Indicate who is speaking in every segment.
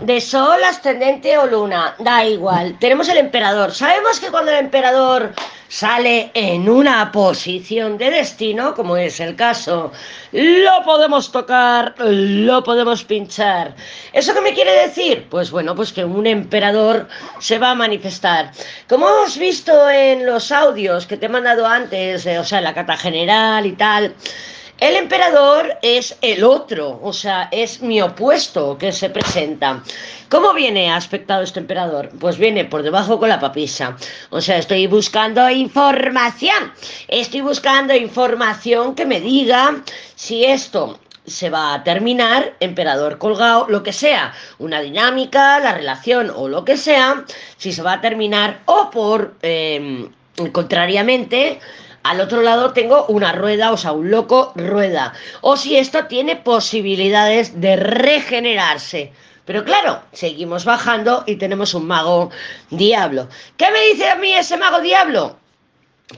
Speaker 1: De Sol, ascendente o luna, da igual. Tenemos el emperador. Sabemos que cuando el emperador sale en una posición de destino, como es el caso, lo podemos tocar, lo podemos pinchar. ¿Eso qué me quiere decir? Pues bueno, pues que un emperador se va a manifestar. Como hemos visto en los audios que te he mandado antes, eh, o sea, la carta general y tal, el emperador es el otro, o sea, es mi opuesto que se presenta. ¿Cómo viene aspectado este emperador? Pues viene por debajo con la papisa. O sea, estoy buscando información. Estoy buscando información que me diga si esto se va a terminar, emperador colgado, lo que sea, una dinámica, la relación o lo que sea, si se va a terminar o por, eh, contrariamente, al otro lado tengo una rueda, o sea, un loco rueda. O si esto tiene posibilidades de regenerarse. Pero claro, seguimos bajando y tenemos un mago diablo. ¿Qué me dice a mí ese mago diablo?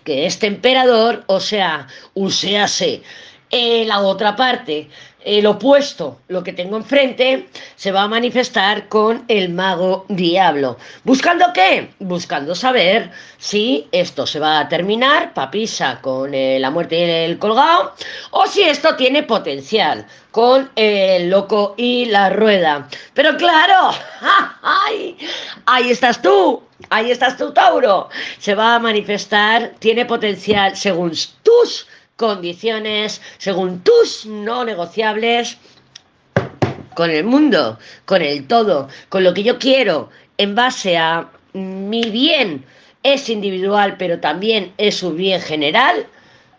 Speaker 1: Que este emperador, o sea, uséase eh, la otra parte, el opuesto, lo que tengo enfrente, se va a manifestar con el mago diablo. ¿Buscando qué? Buscando saber si esto se va a terminar, papisa, con eh, la muerte y el colgado, o si esto tiene potencial, con el loco y la rueda. Pero claro, ¡ay! ahí estás tú, ahí estás tú, Tauro. Se va a manifestar, tiene potencial según tus condiciones, según tus no negociables, con el mundo, con el todo, con lo que yo quiero, en base a mi bien es individual, pero también es un bien general,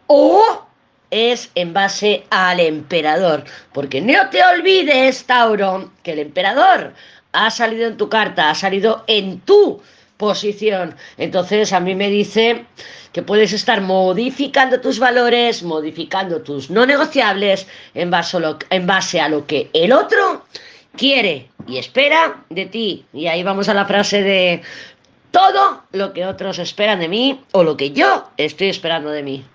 Speaker 1: o es en base al emperador. Porque no te olvides, Tauro, que el emperador ha salido en tu carta, ha salido en tu posición. Entonces a mí me dice que puedes estar modificando tus valores, modificando tus no negociables en base, a lo, en base a lo que el otro quiere y espera de ti. Y ahí vamos a la frase de todo lo que otros esperan de mí o lo que yo estoy esperando de mí.